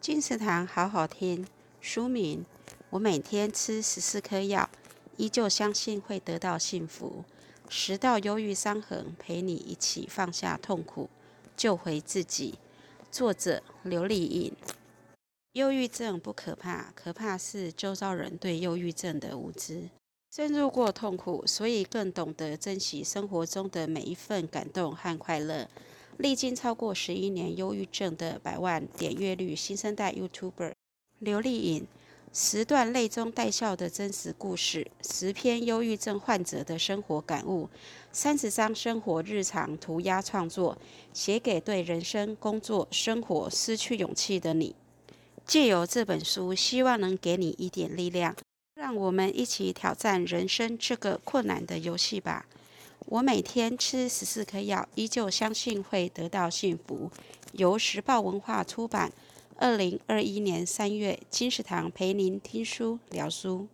金石堂好好听。书名：我每天吃十四颗药，依旧相信会得到幸福。十道忧郁伤痕，陪你一起放下痛苦，救回自己。作者：刘丽颖。忧郁症不可怕，可怕是周遭人对忧郁症的无知。深入过痛苦，所以更懂得珍惜生活中的每一份感动和快乐。历经超过十一年忧郁症的百万点阅率新生代 YouTuber 刘丽颖，十段泪中带笑的真实故事，十篇忧郁症患者的生活感悟，三十张生活日常涂鸦创作，写给对人生、工作、生活失去勇气的你。借由这本书，希望能给你一点力量。让我们一起挑战人生这个困难的游戏吧！我每天吃十四颗药，依旧相信会得到幸福。由时报文化出版，二零二一年三月，金石堂陪您听书聊书。